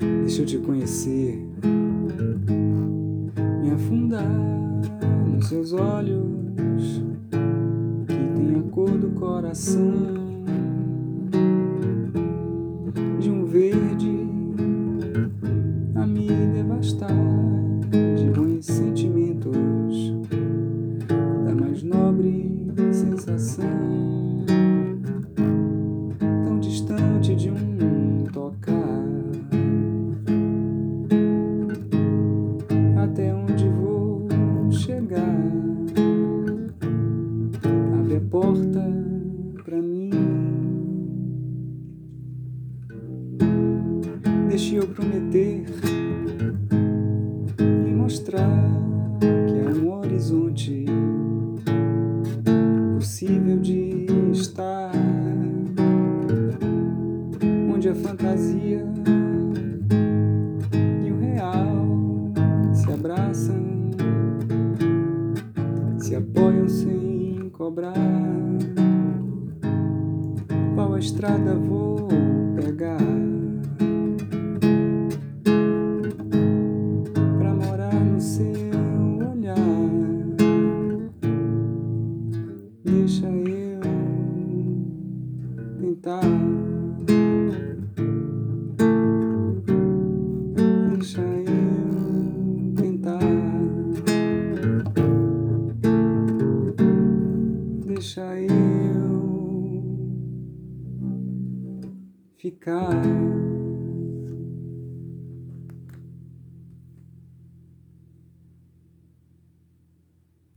Deixa eu te conhecer, me afundar nos seus olhos que tem a cor do coração de um verde a me devastar de bons sentimentos da mais nobre sensação onde vou chegar. Abre a porta pra mim. Deixe eu prometer lhe mostrar que há um horizonte possível de estar. Onde a fantasia se apoiam sem cobrar. Qual a estrada vou pegar? Pra morar no seu olhar, deixa eu tentar. Deixa eu ficar.